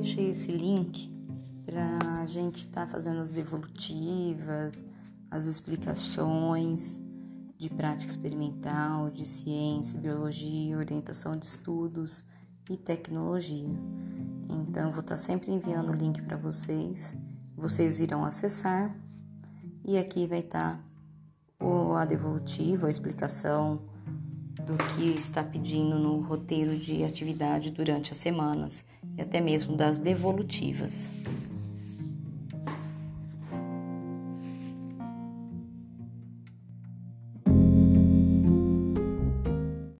deixei esse link para a gente estar tá fazendo as devolutivas, as explicações de prática experimental, de ciência, biologia, orientação de estudos e tecnologia. Então, vou estar tá sempre enviando o link para vocês. Vocês irão acessar e aqui vai estar tá a devolutiva, a explicação do que está pedindo no roteiro de atividade durante as semanas e até mesmo das devolutivas.